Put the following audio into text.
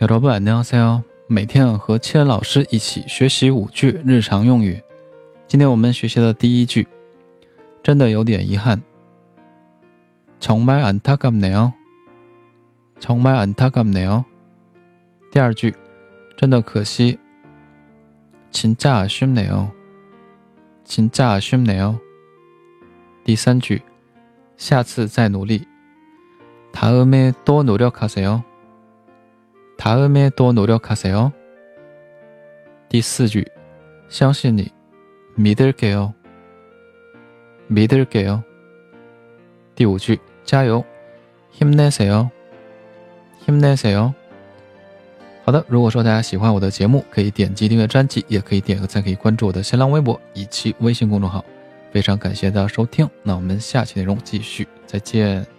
여러분안녕하세요。每天和千老师一起学习五句日常用语。今天我们学习的第一句，真的有点遗憾。정말안타깝네 요。 정말안타깝네 요。 第二句，真的可惜。진짜아쉽네 요。 진짜아쉽네 요。 第三句，下次再努力。다음에또노력하세 요。 다음에또노력하세 요。 第四句，相信你，믿을게 요， 믿을게 요。 第五句，加油，힘내세 요， 힘내세 요。 好的，如果说大家喜欢我的节目，可以点击订阅专辑，也可以点个赞，可以关注我的新浪微博以及微信公众号。非常感谢大家收听，那我们下期内容继续，再见。